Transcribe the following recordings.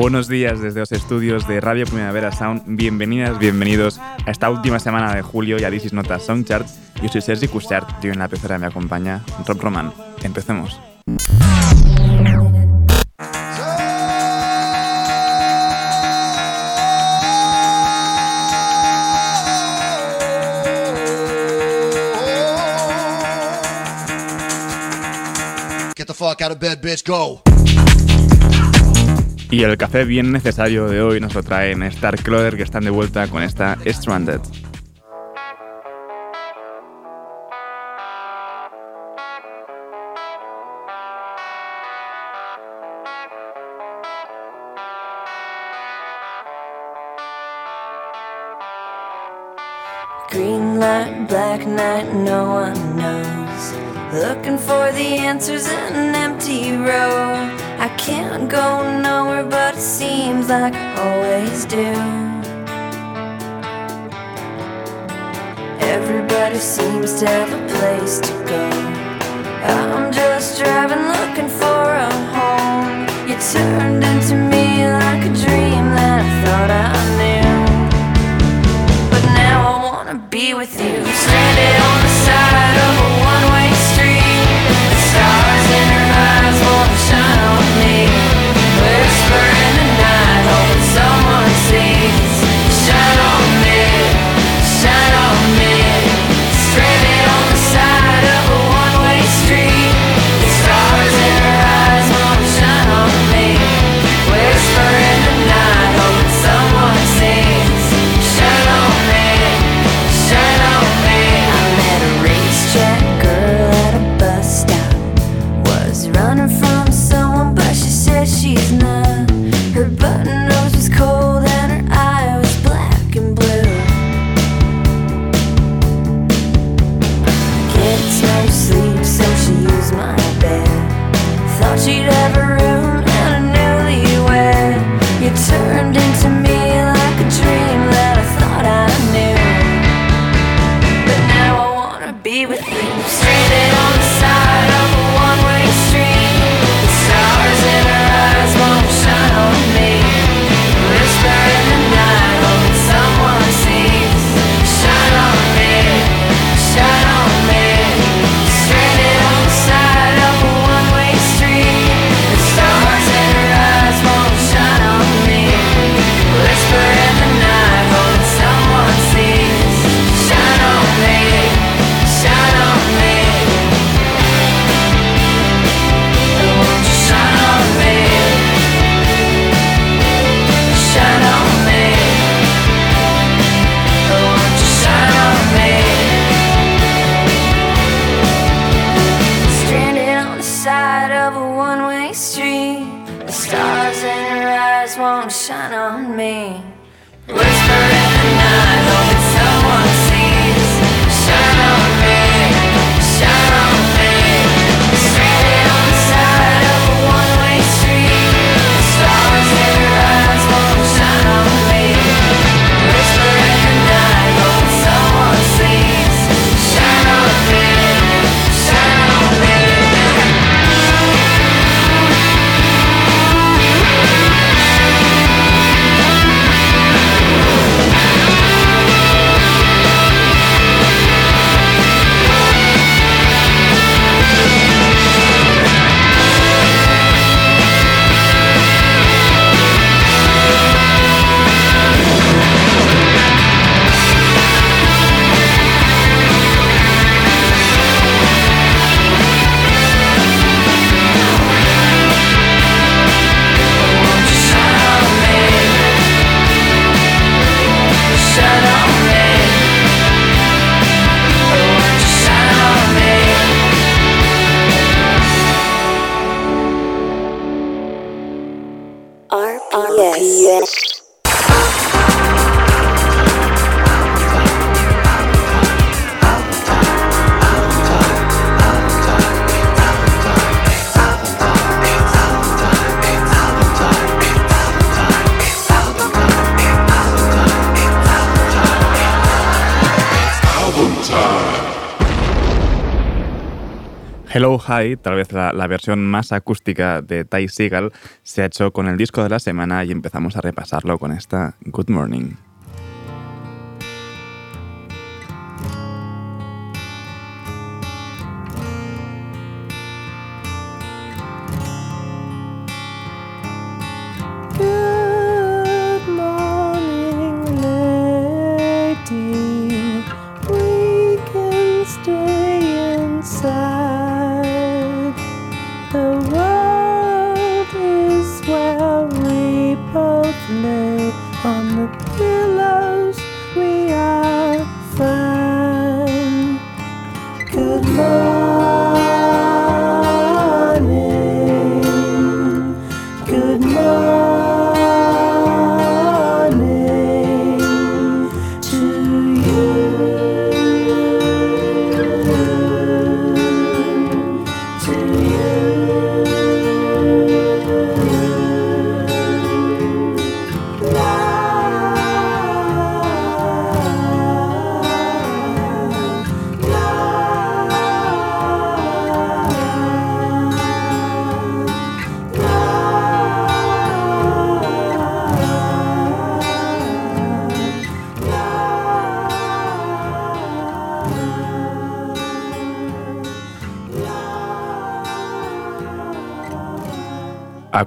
Buenos días desde los estudios de Radio Primavera Sound. Bienvenidas, bienvenidos a esta última semana de julio y a This is Nota Soundchart. Yo soy Sergi Cushart, yo en la pecera me acompaña Rob Roman. Empecemos. Get the fuck out of bed, bitch, go. Y el café bien necesario de hoy nos lo traen Starkloder que están de vuelta con esta Stranded. Green light, black night, no one knows. Looking for the answers in an empty road. I can't go nowhere, but it seems like I always do. Everybody seems to have a place to go. I'm just driving, looking for a home. You turned into me like a dream that I thought I knew. But now I wanna be with you, stranded Hello Hi, tal vez la, versión más acústica de Ty se ha hecho con el disco de la semana y empezamos a repasarlo con esta Good Morning.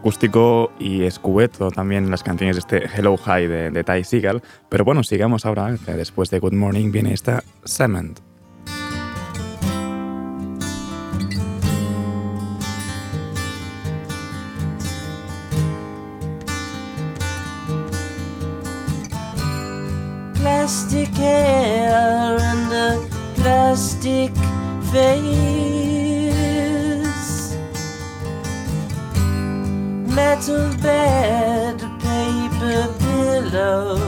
Acústico y escueto también las canciones de este Hello High de, Ty Seagal. Pero bueno, sigamos ahora. Después de Good Morning viene esta Cement. Plastic hair and a plastic face metal bed, paper pillow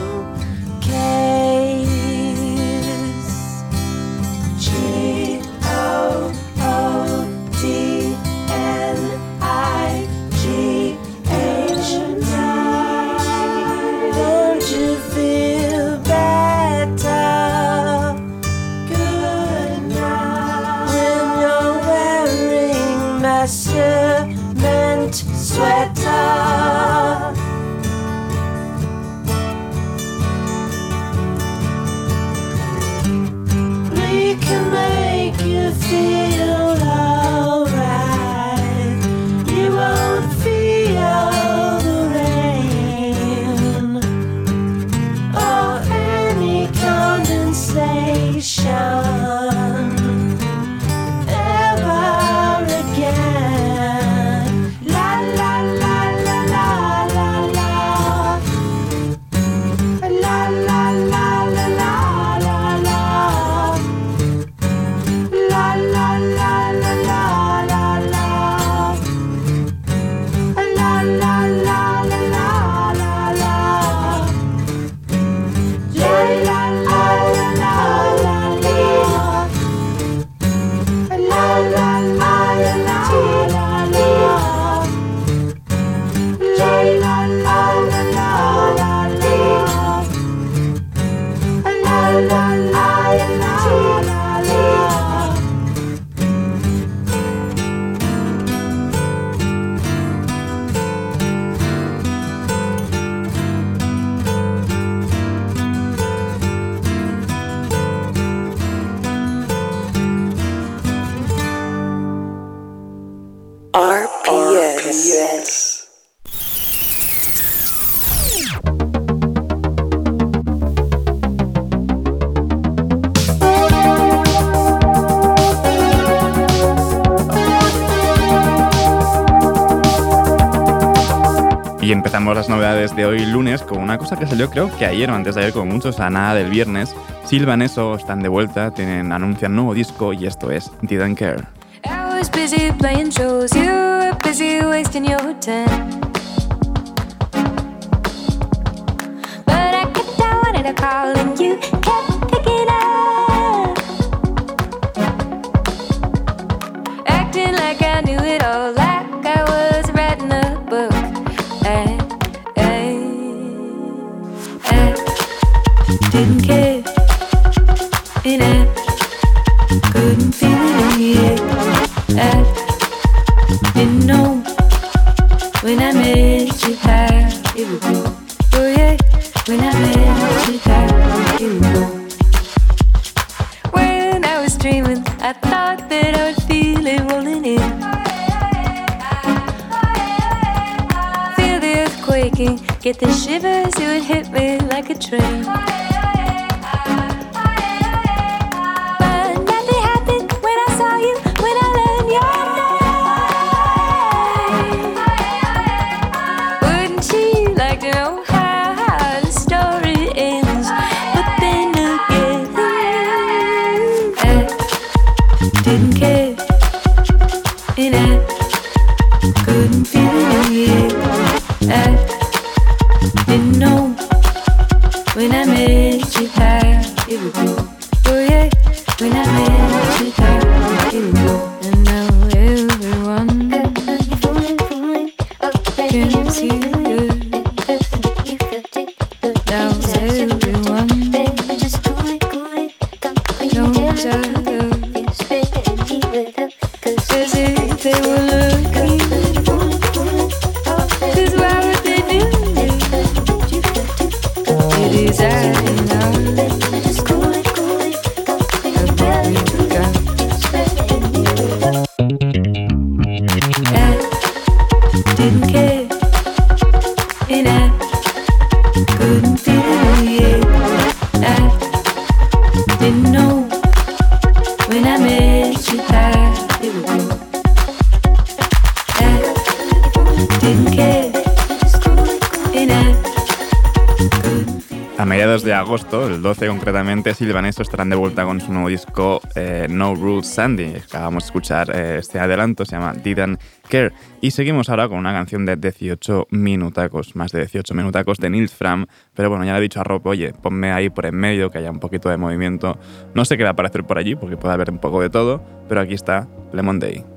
las novedades de hoy lunes con una cosa que salió creo que ayer o antes de ayer como muchos, a nada del viernes. Silvan eso, están de vuelta, tienen, anuncian nuevo disco y esto es Didn't Care. Phil Vanesto estarán de vuelta con su nuevo disco eh, No Rules Sandy. Acabamos de escuchar eh, este adelanto, se llama Didn't Care. Y seguimos ahora con una canción de 18 minutacos, más de 18 minutacos de Nils Fram. Pero bueno, ya le he dicho a Rob, oye, ponme ahí por en medio, que haya un poquito de movimiento. No sé qué va a aparecer por allí, porque puede haber un poco de todo, pero aquí está Lemon Day.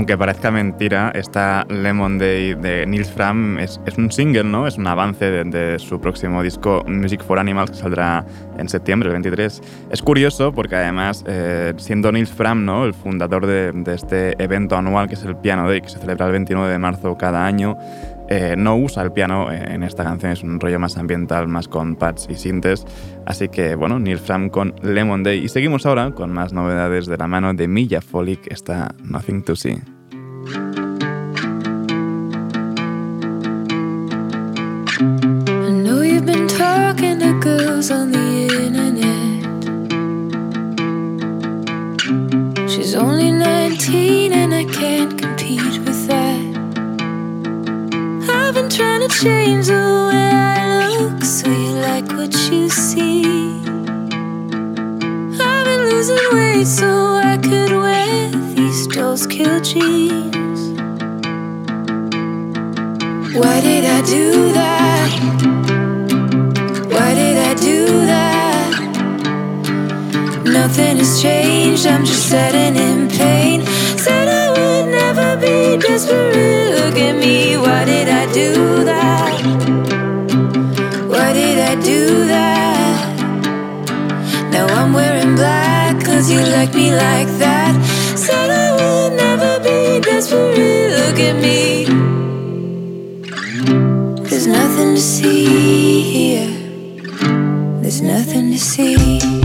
Aunque parezca mentira, esta Lemon Day de Nils Fram es, un single, ¿no? Es un avance de, su próximo disco Music for Animals que saldrá en septiembre, el 23. Es curioso porque además, eh, siendo Nils Fram, ¿no? El fundador de, de este evento anual que es el Piano Day, que se celebra el 29 de marzo cada año, eh, no usa el piano en esta canción, es un rollo más ambiental, más con pads y sintes. Así que bueno, Neil Fram con Lemon Day. Y seguimos ahora con más novedades de la mano de Milla Folic, está Nothing to See. Change the way I look so you like what you see. I've been losing weight so I could wear these dolls kill jeans. Why did I do that? Why did I do that? Nothing has changed, I'm just sitting in pain. Said I would never be desperate. Look at me, why did I do that? Cause you like me like that. Said I would never be desperate. Look at me. There's nothing to see here. There's nothing to see.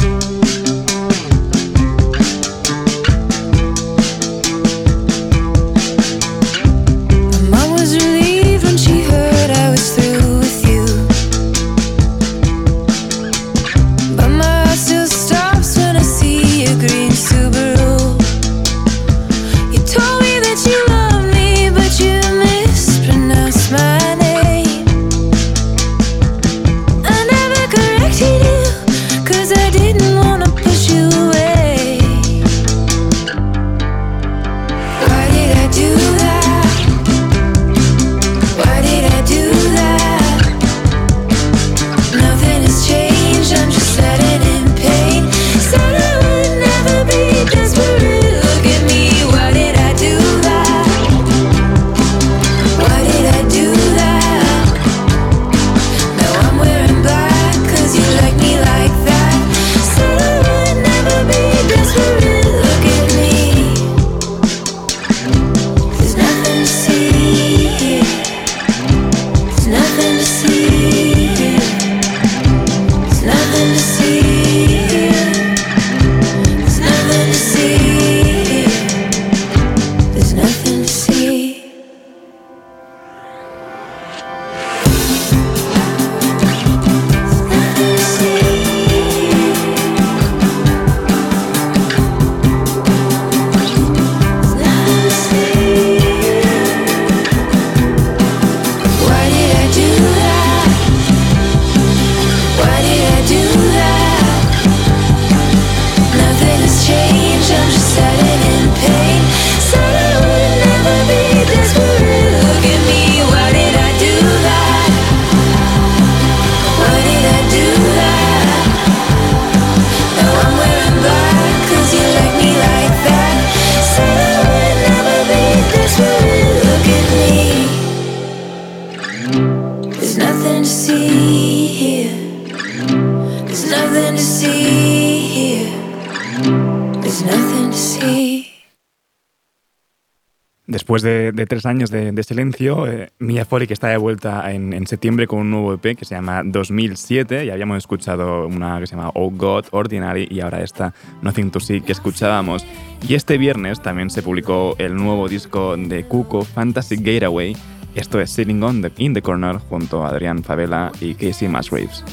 De, tres años de, silencio, eh, Mia Folic está de vuelta en, septiembre con un nuevo EP que se llama 2007 y habíamos escuchado una que se llama Oh God, Ordinary y ahora esta Nothing to See que escuchábamos. Y este viernes también se publicó el nuevo disco de Cuco, Fantasy Gateway. Esto es Sitting on the, in the Corner junto a Adrián Favela y Casey Musgraves.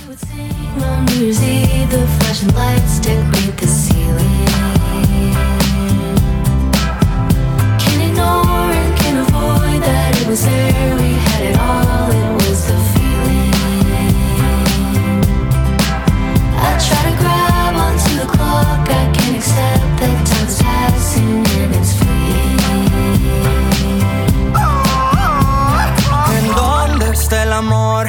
Amor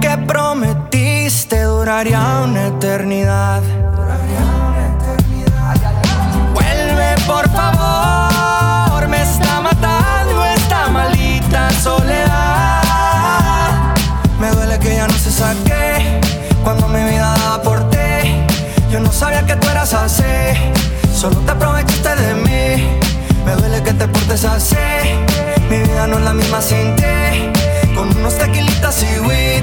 que prometiste duraría una eternidad? solo te aprovechaste de mí. Me duele que te portes así, mi vida no es la misma sin ti. Con unos tequilitas y weed,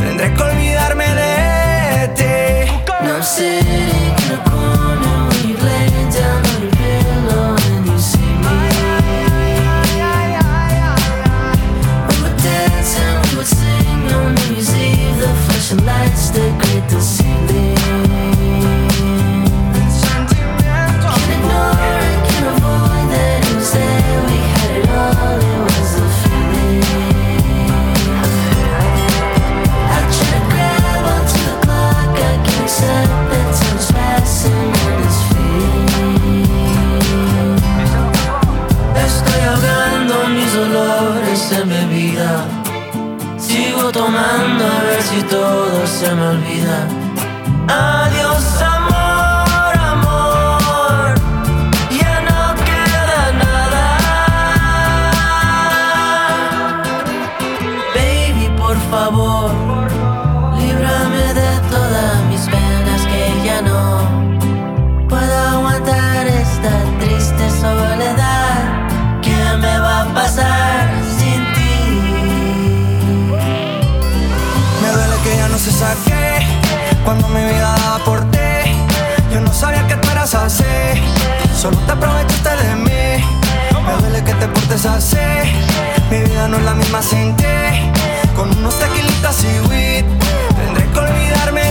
tendré que olvidarme de ti. No sé, no mi vida daba por ti. Yo no sabía que tú eras así. Solo te aprovechaste de mí. Me duele que te portes así. Mi vida no es la misma sin ti. Con unos tequilitas y weed. Tendré que olvidarme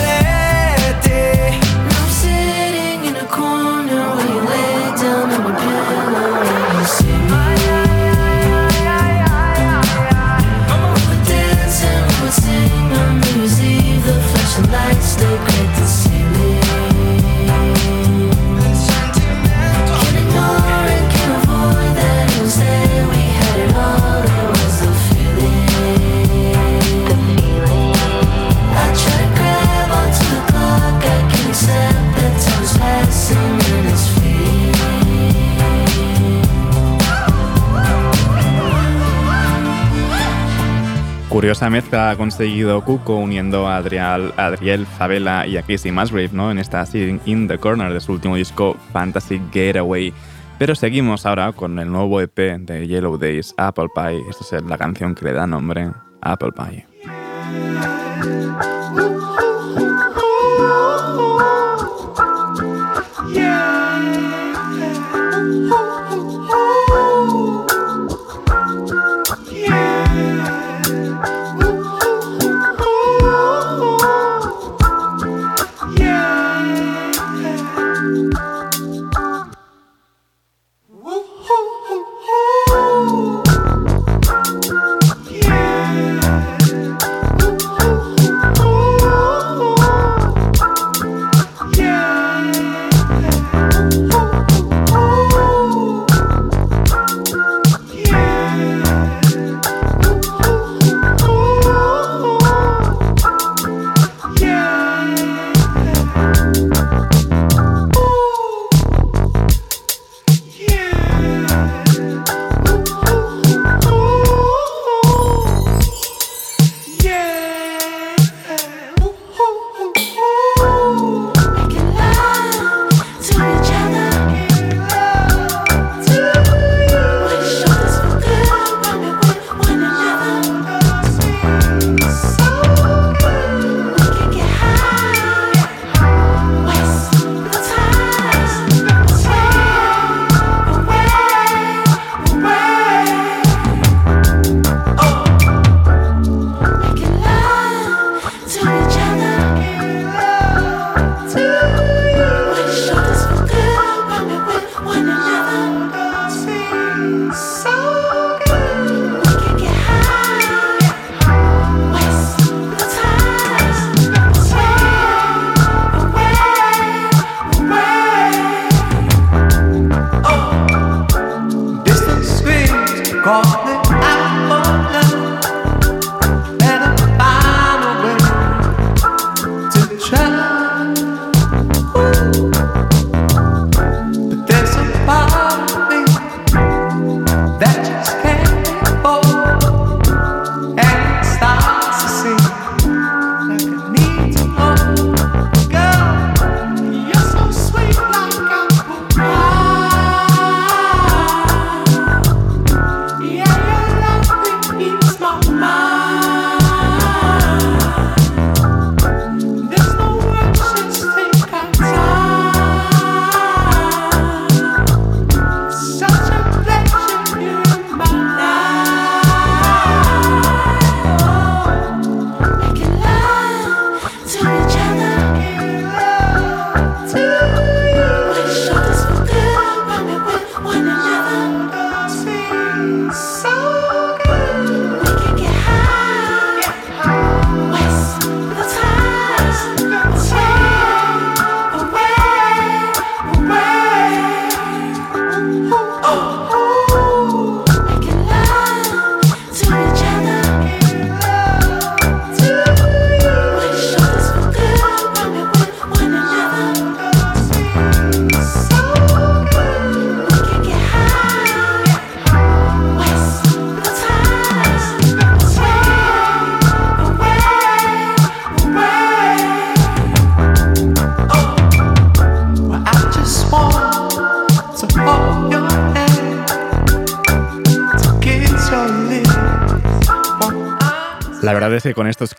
curiosa mezcla ha conseguido Cuco uniendo a Adriel, Adriel Favela y a Casey Musgrave ¿no? en esta Sitting in the Corner de su último disco Fantasy Getaway. Pero seguimos ahora con el nuevo EP de Yellow Days, Apple Pie. Esta es la canción que le da nombre, Apple Pie.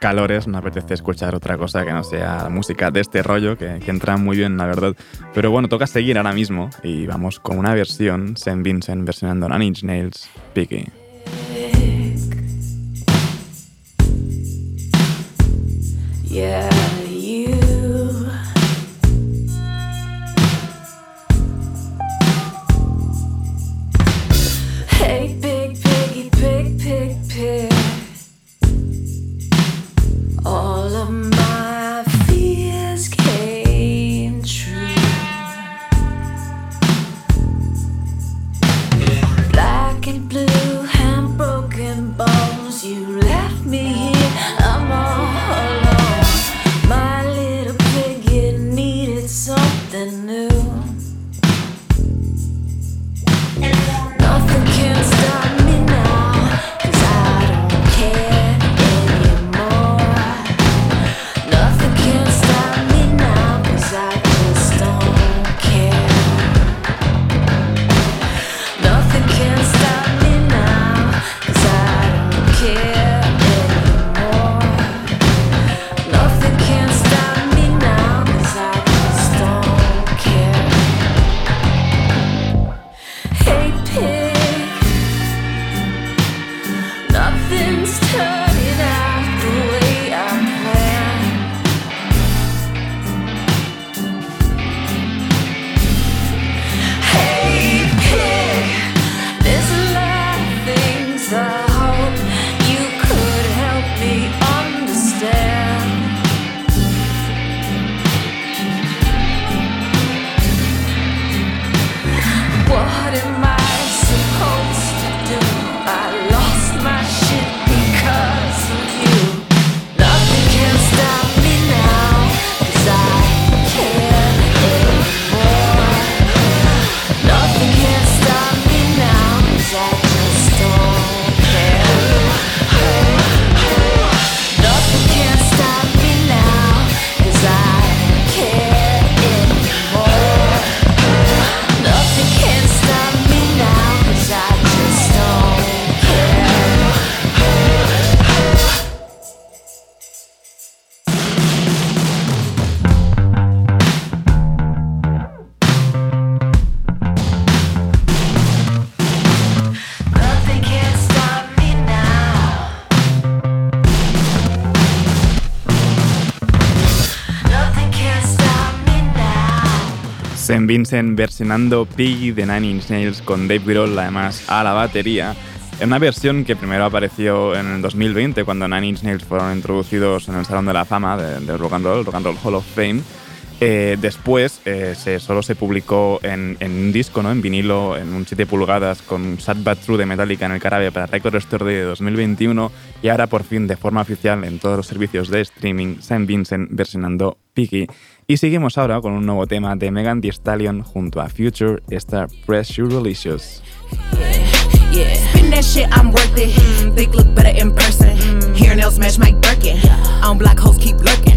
Calores no apetece escuchar otra cosa que no sea música de este rollo, que, entra muy bien, la verdad. Pero bueno, toca seguir ahora mismo y vamos con una versión, St. Vincent versionando Inch Nails, Piggy. Vincent versionando Piggy de Nine Inch Nails con Dave Grohl además a la batería. En una versión que primero apareció en el 2020 cuando Nine Inch Nails fueron introducidos en el Salón de la Fama de, de Rock and Roll, Rock and Roll Hall of Fame. Eh, después eh, se, solo se publicó en, en un disco, ¿no? en vinilo, en un 7 pulgadas con Sad But True de Metallica en el Carabe para Record Store de 2021 y ahora por fin de forma oficial en todos los servicios de streaming St. Vincent versionando Piggy. Y seguimos ahora con un nuevo tema de Megan Thee Stallion junto a Future Star Pressure Delicious. Yeah. Spin that shit, I'm worth it. Mm, think look better in person. Mm, hair nails match Mike Birkin. On black hoes keep lurking.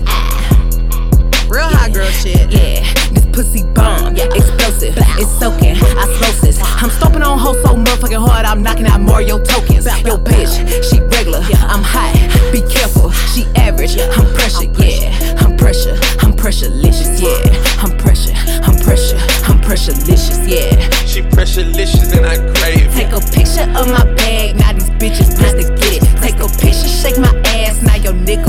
Real hot girl shit. Yeah, this pussy bomb. Yeah, explosive. It's soaking. Osmosis. I'm stomping on hoes so motherfucking hard. I'm knocking out Mario tokens. Yo, bitch, she regular. I'm hot. Be careful. She average. I'm pressure. Yeah, I'm pressure. I'm pressurelicious. Yeah, I'm pressure. I'm pressure. I'm pressurelicious. Yeah. She pressurelicious and I crave. Take a picture of my bag, now these bitches press to get it. Take a picture, shake my ass, now your nigga press to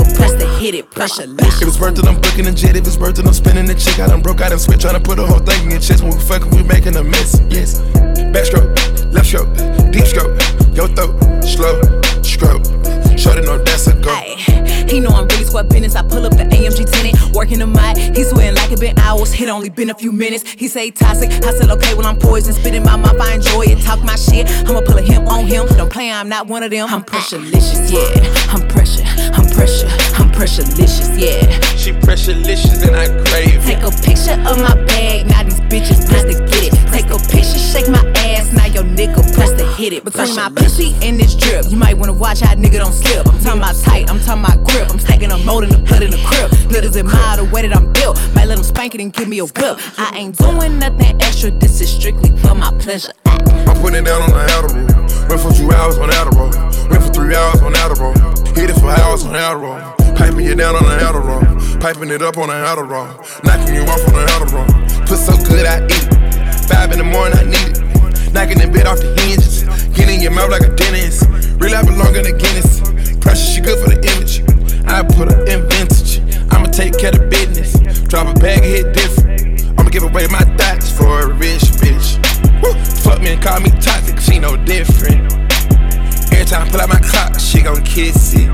hit it. Pressure If it's worth it, I'm booking a jet. If it's worth it, I'm spinning the chick. I done broke out and switch, trying to put a whole thing in your chest. When we fucking, we making a mess. Yes. Backstroke, left stroke, deep stroke, your throat, slow, stroke. Shorty know that's a go. Ay, he know I'm really square business. I pull up the AMG tenant, working the mic. He sweating like it been hours. It only been a few minutes. He say toxic. I said okay, well I'm poison. Spitting my mouth, I enjoy it. Talk my shit. I'ma pull a him on him. Don't play, I'm not one of them. I'm uh-uh. pressurelicious, yeah. I'm pressure, I'm pressure, I'm pressurelicious, yeah. She pressurelicious and I crave it. Take a picture of my bag, now these bitches press to get it. Take a picture, shake my ass, now your nigga press to hit it. Between my pussy and this drip, you might wanna watch how nigga don't slip. I'm talking about tight, I'm talking about grip. I'm stacking a mold in the blood in the crib. Niggas admire the way that I'm built. Might let them spank it and give me a whip. I ain't doing nothing extra, this is strictly for my pleasure. I'm putting it down on the Adderall. Went for two hours on Adderall. Went for three hours on Adderall. Hit it for hours on Adderall. Piping you down on the Adderall. Piping it up on the Adderall. Knocking you off on the Adderall. Put so good I eat it. Five in the morning I need it. Knocking the bed off the hinges. Getting in your mouth like a dentist. Real I belong in Guinness. Pressure, she good for the image. I put her in vintage. I'ma take care of business. Drop a bag and hit different. I'ma give away my thoughts for a rich bitch. Woo. Fuck me and call me toxic, she no different. Every time I pull out my clock, she gon' kiss it.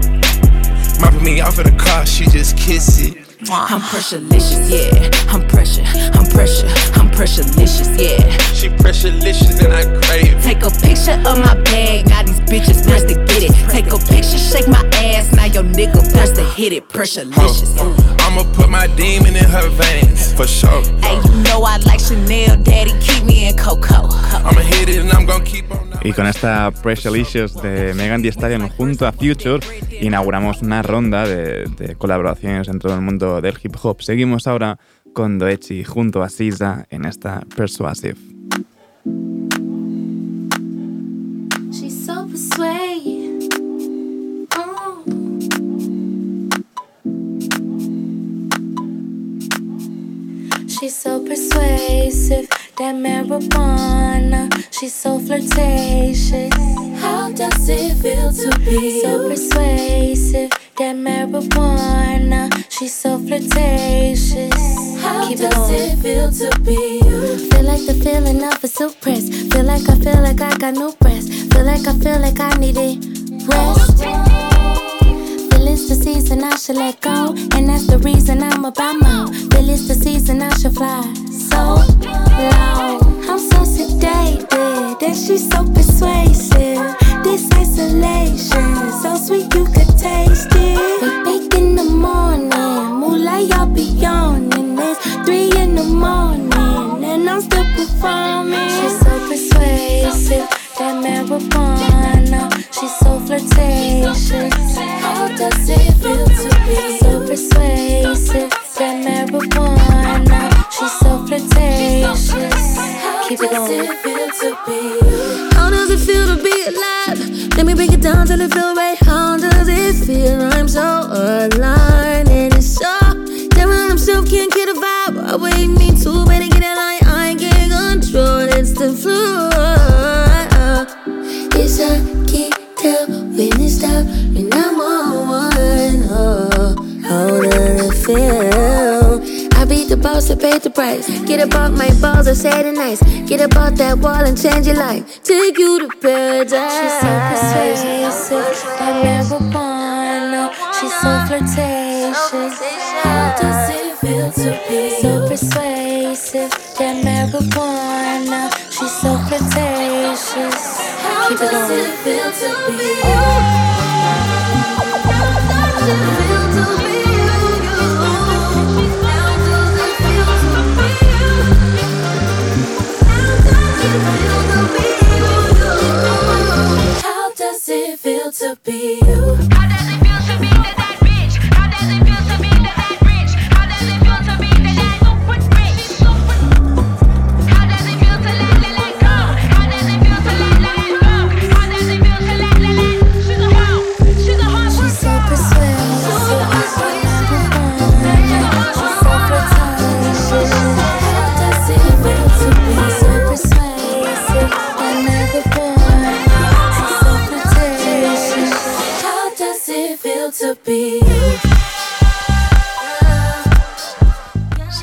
Mopping me off in the car, she just kiss it. I'm pressurelicious, yeah. I'm pressure, I'm pressure, I'm pressurelicious, yeah. She pressurelicious and I crave it. Take a picture of my bag, now these bitches thirst to get it. Take a picture, shake my ass, now your nigga thirst to hit it. Pressurelicious. I'ma put my demon in her veins, for sure. Hey, you know I like Chanel, daddy, keep me in Coco. I'ma hit it and I'm gonna keep on. Y con esta Pressurelicious de Megan Thee Stallion junto a Future inauguramos una ronda de, de colaboraciones en todo el mundo del hip hop. Seguimos ahora con Doechi junto a SZA en esta Persuasive. She's so persuasive, that marijuana. She's so flirtatious. How does it feel to be so persuasive? That marijuana. She's so flirtatious. How Keep it does going. it feel to be you? Feel like the feeling of a silk press. Feel like I feel like I got no breath. Feel like I feel like I needed rest. It's the season I should let go. And that's the reason I'm about more. Feel it's the season I should fly so low. I'm so sedated, and she's so persuasive. This isolation, so sweet you could taste it. But bake in the morning, moonlight, y'all be yawning. It's three in the morning, and I'm still performing. She's so persuasive, that marijuana. She's so flirtatious. How does it feel to be so persuasive? That marijuana. She's so flirtatious. Keep it How does going. it feel to be? How does it feel to be alive? Let me break it down till it feel right. How does it feel? I'm so aligned price. Get about my balls, I say it nice. Get about that wall and change your life. Take you to paradise. She's so persuasive, that marijuana. She's so flirtatious. How does it feel to be so persuasive? That marijuana. She's so flirtatious. How does it feel to be?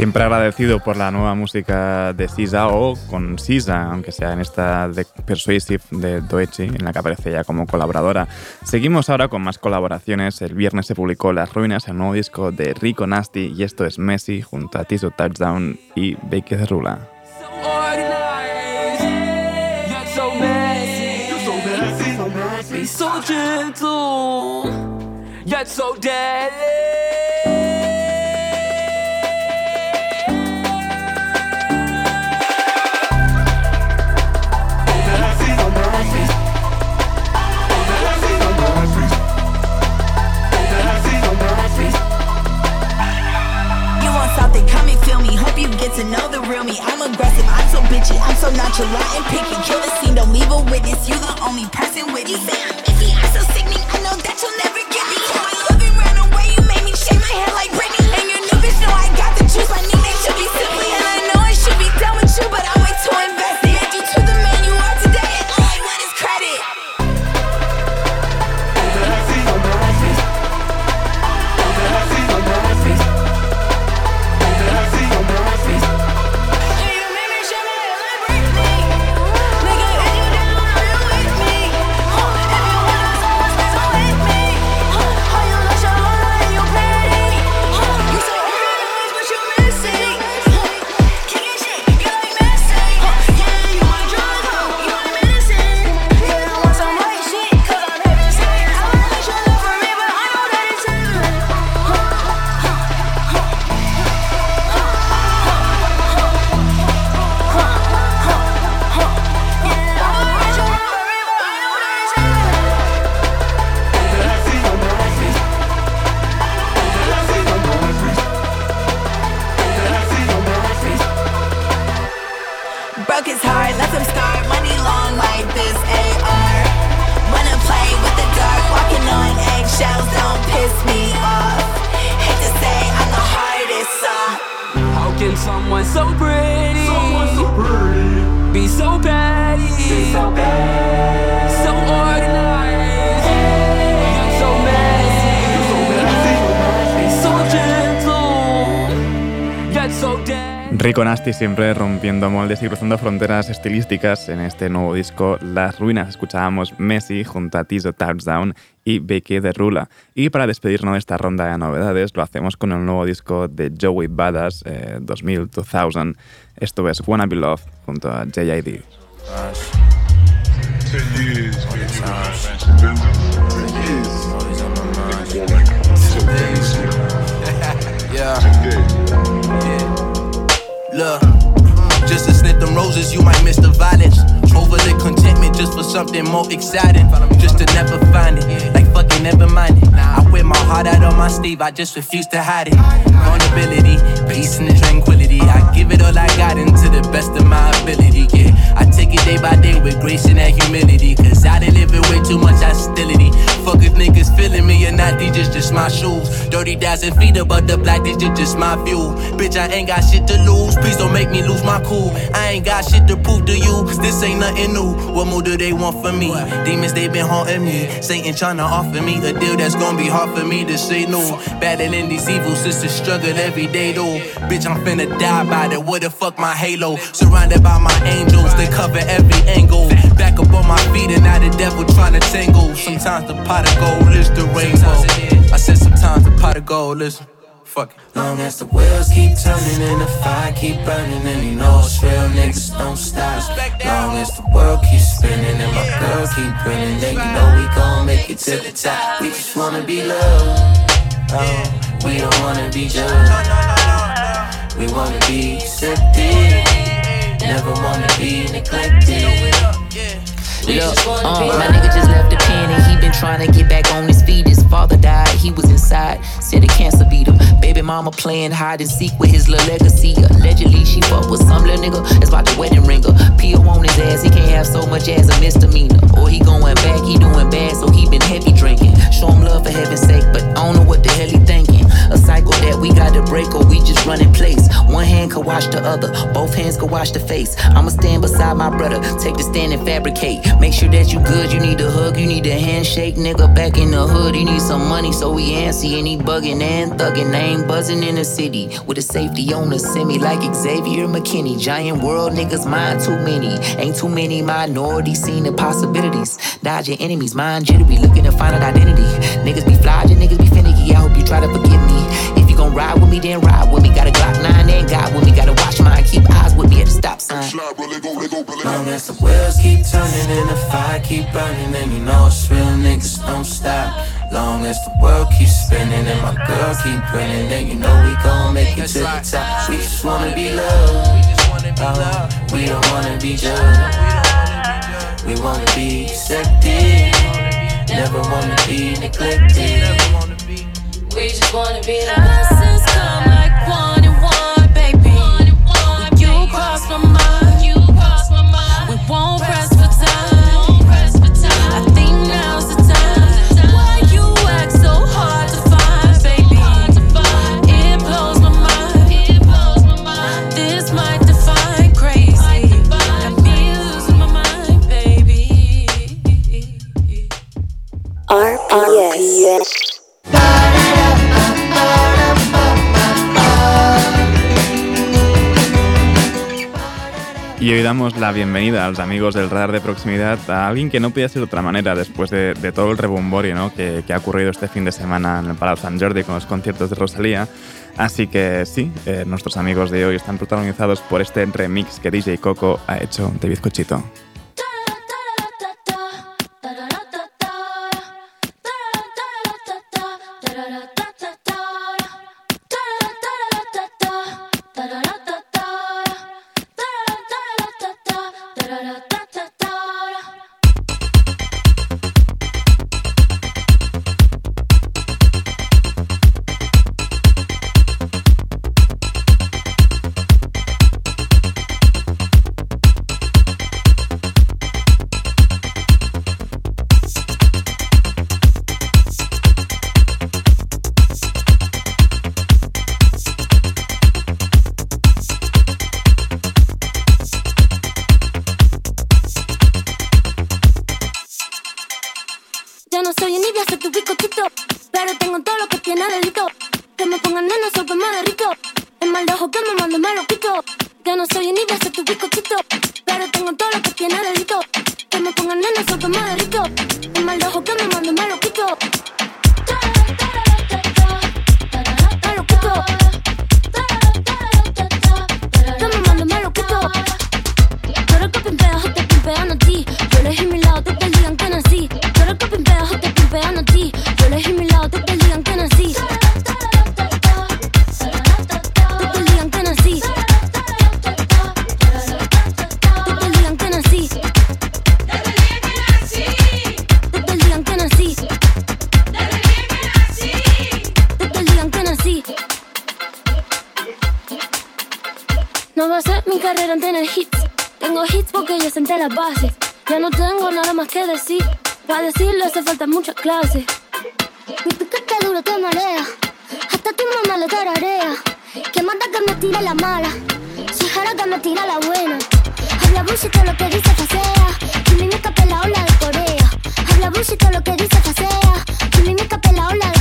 Siempre agradecido por la nueva música de SZA o con SZA, aunque sea en esta de Persuasive de Doechi, en la que aparece ya como colaboradora. Seguimos ahora con más colaboraciones. El viernes se publicó Las Ruinas, el nuevo disco de Rico Nasty, y esto es Messi junto a Tiso Touchdown y Becky Rula. So gentle. Yet so deadly. To know the real me. I'm aggressive, I'm so bitchy, I'm so nonchalant and picky. Kill the scene, don't leave a witness. You the only person with me. Say I'm iffy, I'm so sickening. I know that you'll never get me. Rico Nasty siempre rompiendo moldes y cruzando fronteras estilísticas. En este nuevo disco, Las Ruinas, escuchábamos Messi junto a Tizo Touchdown y Becky de Rula. Y para despedirnos de esta ronda de novedades, lo hacemos con el nuevo disco de Joey Badass eh, 2000-2000. Esto es Wanna Be Love junto a JID. Look, them roses, you might miss the violence. Overlook contentment just for something more exciting. Just to never find it, like fucking never mind it. I wear my heart out on my sleeve, I just refuse to hide it. Vulnerability, peace and tranquility. I give it all I got into the best of my ability. Yeah, I take it day by day with grace and that humility. Cause I done live with way too much hostility. Fuck if niggas feeling me or not, these just just my shoes. 30,000 feet above the black, these just just my view. Bitch, I ain't got shit to lose. Please don't make me lose my cool. I ain't got shit to prove to you. This ain't nothing new. What more do they want from me? Demons, they been haunting me. Satan tryna offer me a deal that's gonna be hard for me to say no. Battling these evil sisters, struggle every day though. Bitch, I'm finna die by that. What the fuck my halo? Surrounded by my angels, they cover every angle. Back up on my feet and now the devil tryna tangle. Sometimes the pot of gold is the rainbow. I said sometimes the pot of gold is. Fuck it. Long as the wheels keep turning and the fire keep burning and you know it's real niggas don't stop. Long as the world keeps spinning and my girl keep grinning, then you know we gon' make it to the top. We just wanna be loved. Oh, we don't wanna be judged. We wanna be accepted. Never wanna be neglected. Look, uh, my nigga just left the pen and he been trying to get back on his feet. His father died, he was inside, said the cancer beat him. Baby mama playing hide and seek with his little legacy. Allegedly, she fucked with some little nigga. It's about the wedding ringer. P.O. on his ass, he can't have so much as a misdemeanor. Or he going back, he doing bad, so he been heavy drinking. Show him love for heaven's sake, but I don't know what the hell he thinking. A cycle that we gotta break or we just run in place. One hand could wash the other, both hands could wash the face. I'ma stand beside my brother, take the stand and fabricate. Make sure that you good, you need a hug, you need a handshake. Nigga back in the hood, he need some money, so he antsy and he bugging and thugging. I ain't buzzing in the city with a safety on the semi like Xavier McKinney. Giant world niggas, mind too many. Ain't too many minorities seeing the possibilities. Dodge your enemies, mind jittery, looking to find an identity. Niggas be flogging, niggas be finicky. I hope you try to forgive me. If you gon' ride with me, then ride with me. Got a Glock 9 and God with me. Gotta watch mine, keep eyes with me at the stop sign. Long as the wheels keep turning and the fire keep burning, and you know it's real niggas don't stop. Long as the world keeps spinning and my girl keep grinning, then you know we gon' make it to the top. We just wanna be loved. Oh, we uh, don't wanna be judged. We wanna be accepted. Never wanna be neglected. We just wanna be Blessings come like one and one, baby. When you cross my mind, we won't press for time. I think now's the time. Why you act so hard to find, baby? It blows my mind. This might define crazy. Got me losing my mind, baby. RPS. Y hoy damos la bienvenida a los amigos del radar de proximidad a alguien que no podía ser de otra manera después de, todo el rebomborio ¿no? que, ha ocurrido este fin de semana en el Palau Sant Jordi con los conciertos de Rosalía. Así que sí, eh, nuestros amigos de hoy están protagonizados por este remix que DJ Coco ha hecho de bizcochito. base. Ya no tengo nada más que decir. Para decirlo hace falta mucha clase. Mi piquete duro te marea. Hasta tu mamá le tararea. Que mata que me tira la mala. Soy jara que me tira la buena. Habla bullshit lo que dice facea. Kimi mi la ola de Corea. Habla bullshit lo que dice facea. Kimi mi la ola de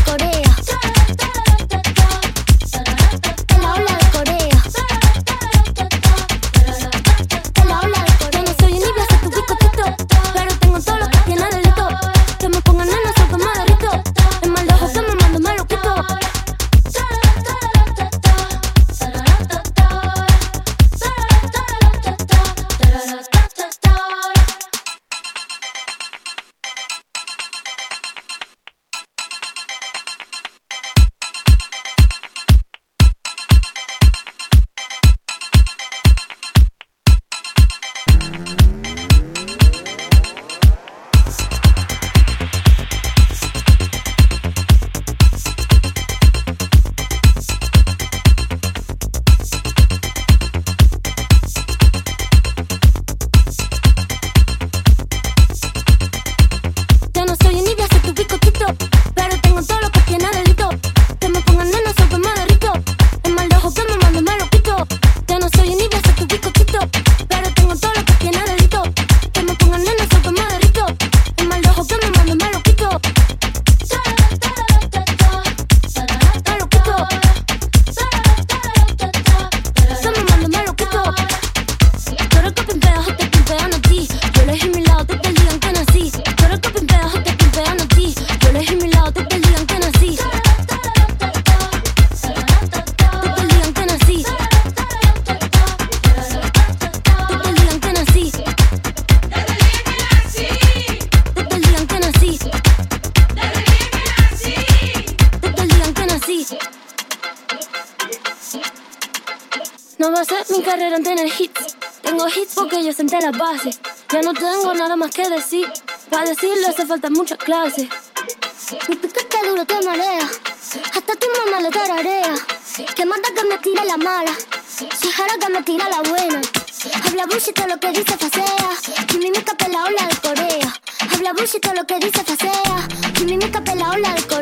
Para decirlo hace falta mucha clase. Mi piquete duro te marea, hasta tu mamá lo tararea. Que mata que me tira la mala, fijara que me tira la buena. Habla bullshit todo lo que dice facea, que mi mica la ola de Corea. Habla bullshit todo lo que dice facea, que mi mica la ola de Corea.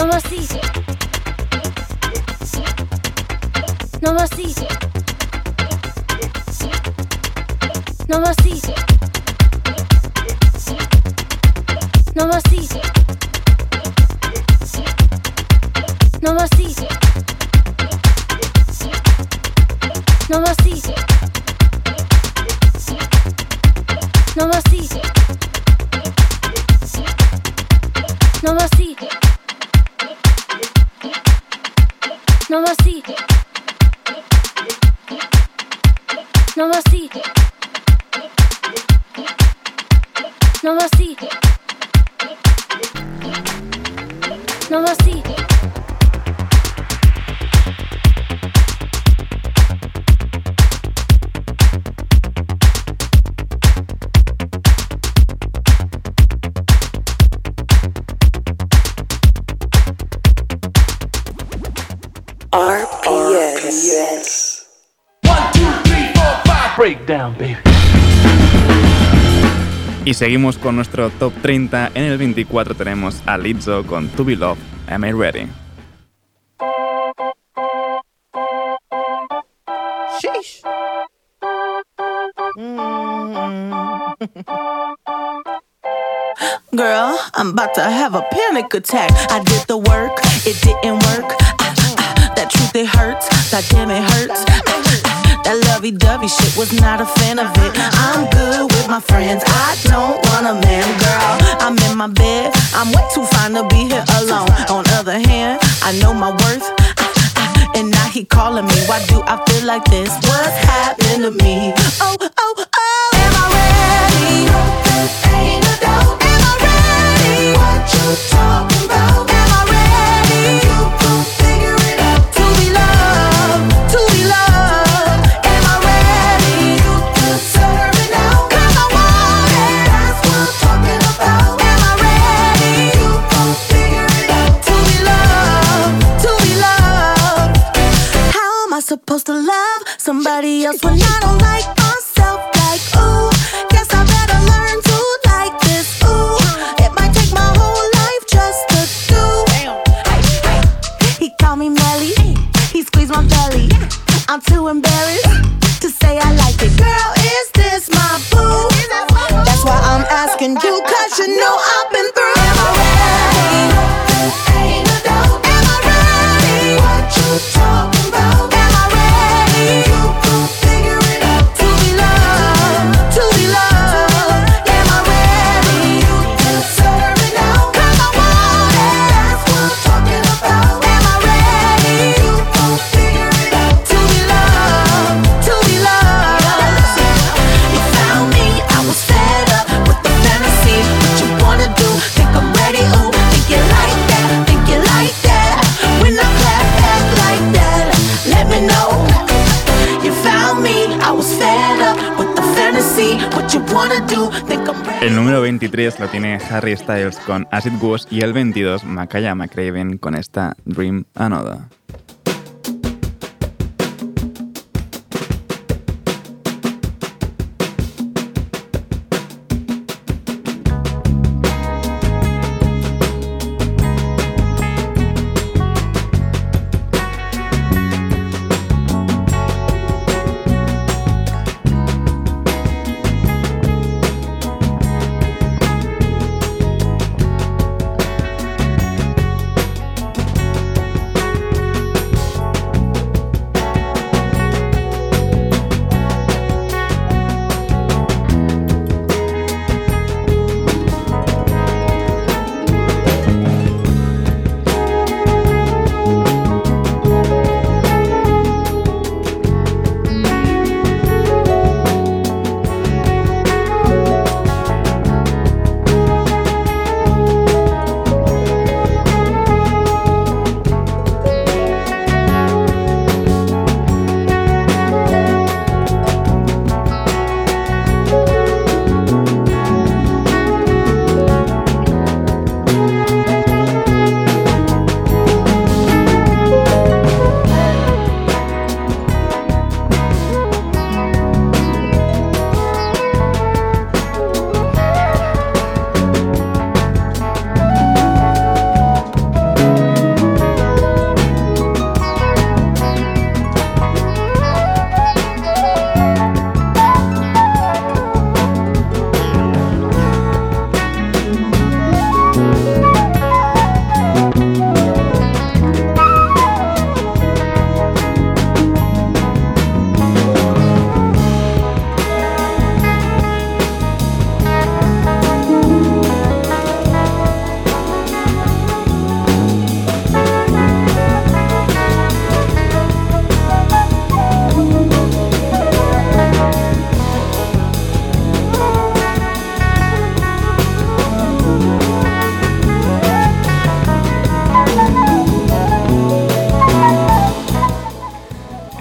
No more dice. No more dice. Seguimos con nuestro top 30. En el 24 tenemos a Lizzo con To Be Loved. Am I Ready? Sheesh. Girl, I'm about to have a panic attack. I did the work, it didn't work. Ah, ah, that truth, it hurts. God damn, it hurts. Lovey dovey shit was not a fan of it. I'm good with my friends. I don't want a man, girl. I'm in my bed. I'm way too fine to be here alone. On other hand, I know my worth. And now he calling me. Why do I feel like this? What's happening to me? Oh, oh, oh. Am I ready? Ain't no doubt. Am I ready? What you talking about? Somebody else when I don't like número 23 lo tiene Harry Styles con As It Was y el 22 Makaya McCraven con esta Dream Another.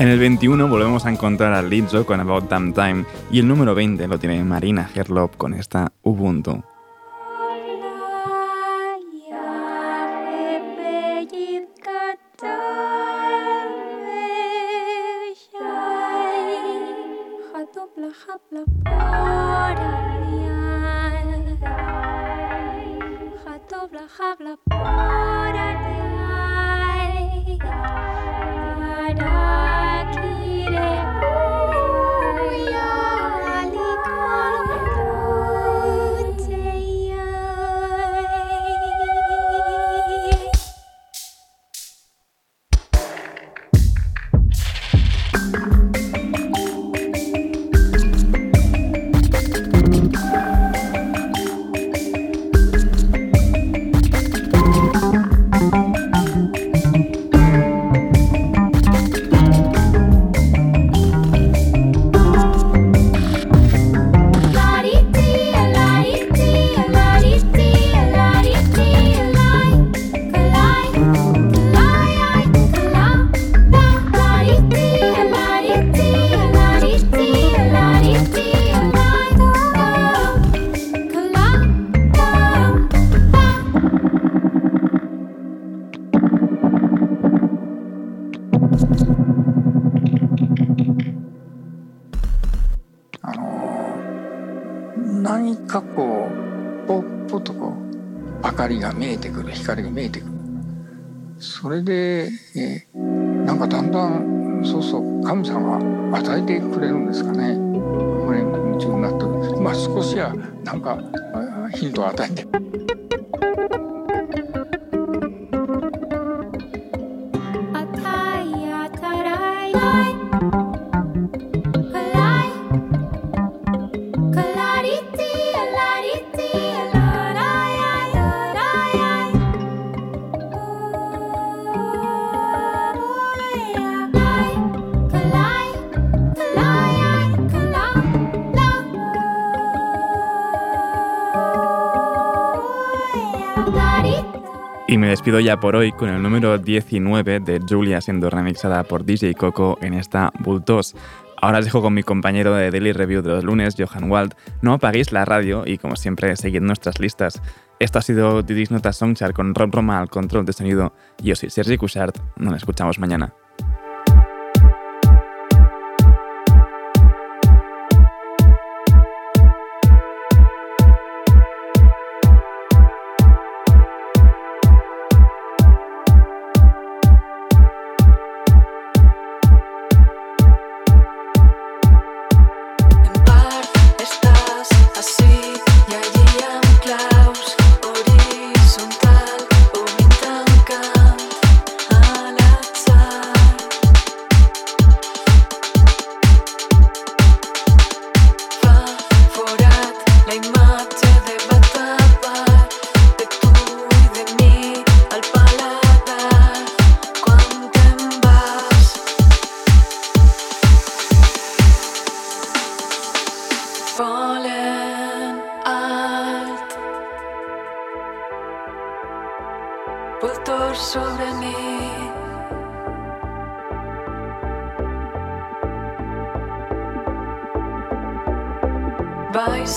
En el 21 volvemos a encontrar a Lizzo con About Damn Time y el número 20 lo tiene Marina Herlop con esta Ubuntu. れで、えーなんかだんだんそうそう神様は与えてくれるんですかね。あまり夢中になってるまあ少しはなんかヒントを与えて。Despido ya por hoy con el número 19 de Julia siendo remixada por DJ Coco en esta Bultos. Ahora os dejo con mi compañero de Daily Review de los lunes, Johan Wald. No apaguéis la radio y, como siempre, seguid nuestras listas. Esto ha sido Didis Nota Songchart con Rob Roma al control de sonido. Yo soy Sergi Cushart. Nos escuchamos mañana. Sobre mi Vaig